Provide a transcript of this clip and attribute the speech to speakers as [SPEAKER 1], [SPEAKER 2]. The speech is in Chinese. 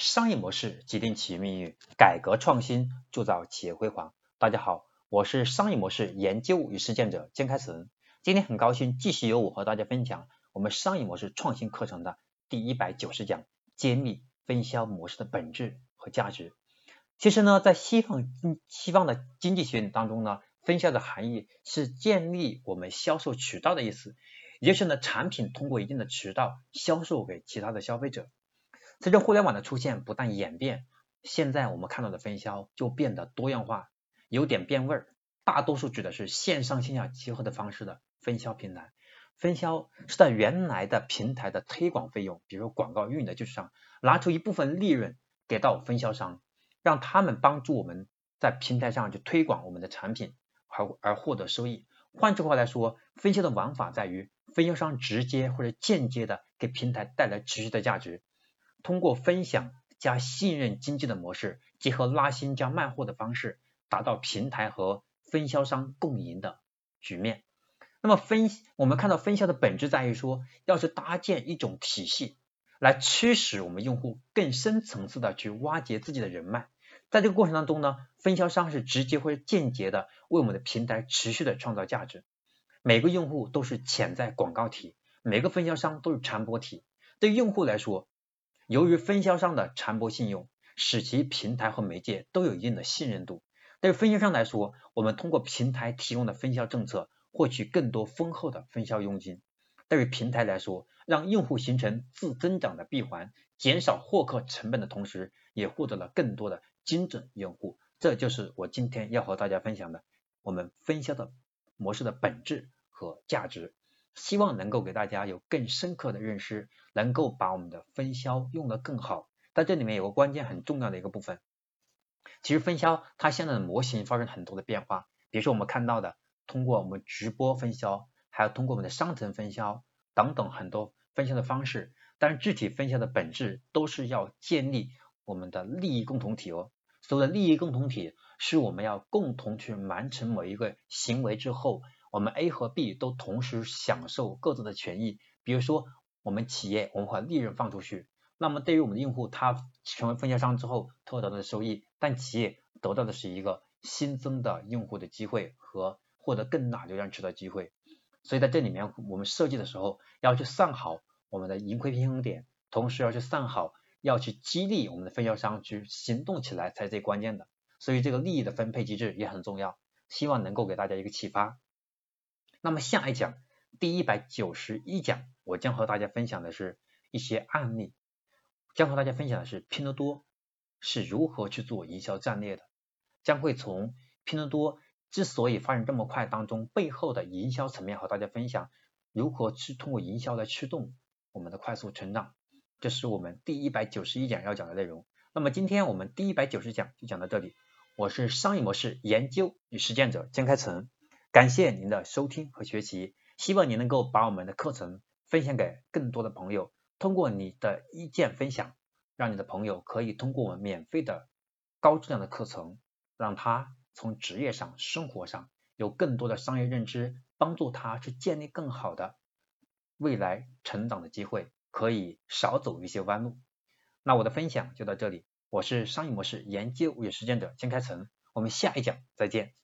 [SPEAKER 1] 商业模式决定企业命运，改革创新铸造企业辉煌。大家好，我是商业模式研究与实践者江开成。今天很高兴继续由我和大家分享我们商业模式创新课程的第一百九十讲：揭秘分销模式的本质和价值。其实呢，在西方西方的经济学当中呢，分销的含义是建立我们销售渠道的意思，也就是呢，产品通过一定的渠道销售给其他的消费者。随着互联网的出现，不断演变，现在我们看到的分销就变得多样化，有点变味儿。大多数指的是线上线下结合的方式的分销平台。分销是在原来的平台的推广费用，比如广告运营的基础上，拿出一部分利润给到分销商，让他们帮助我们在平台上去推广我们的产品，而而获得收益。换句话来说，分销的玩法在于分销商直接或者间接的给平台带来持续的价值。通过分享加信任经济的模式，结合拉新加卖货的方式，达到平台和分销商共赢的局面。那么分，我们看到分销的本质在于说，要去搭建一种体系，来驱使我们用户更深层次的去挖掘自己的人脉。在这个过程当中呢，分销商是直接或者间接的为我们的平台持续的创造价值。每个用户都是潜在广告体，每个分销商都是传播体。对用户来说，由于分销商的传播信用，使其平台和媒介都有一定的信任度。对于分销商来说，我们通过平台提供的分销政策，获取更多丰厚的分销佣金。对于平台来说，让用户形成自增长的闭环，减少获客成本的同时，也获得了更多的精准用户。这就是我今天要和大家分享的我们分销的模式的本质和价值。希望能够给大家有更深刻的认识，能够把我们的分销用得更好。在这里面有个关键很重要的一个部分，其实分销它现在的模型发生很多的变化，比如说我们看到的，通过我们直播分销，还有通过我们的商城分销等等很多分销的方式。但是具体分销的本质都是要建立我们的利益共同体哦。所谓的利益共同体，是我们要共同去完成某一个行为之后。我们 A 和 B 都同时享受各自的权益，比如说我们企业我们把利润放出去，那么对于我们的用户，他成为分销商之后，他得到的收益，但企业得到的是一个新增的用户的机会和获得更大流量池的机会。所以在这里面，我们设计的时候要去算好我们的盈亏平衡点，同时要去算好，要去激励我们的分销商去行动起来才是最关键的。所以这个利益的分配机制也很重要，希望能够给大家一个启发。那么下一讲第一百九十一讲，我将和大家分享的是一些案例，将和大家分享的是拼多多是如何去做营销战略的，将会从拼多多之所以发展这么快当中背后的营销层面和大家分享，如何去通过营销来驱动我们的快速成长，这是我们第一百九十一讲要讲的内容。那么今天我们第一百九十讲就讲到这里，我是商业模式研究与实践者江开成。感谢您的收听和学习，希望你能够把我们的课程分享给更多的朋友。通过你的意见分享，让你的朋友可以通过我们免费的高质量的课程，让他从职业上、生活上有更多的商业认知，帮助他去建立更好的未来成长的机会，可以少走一些弯路。那我的分享就到这里，我是商业模式研究与实践者金开成，我们下一讲再见。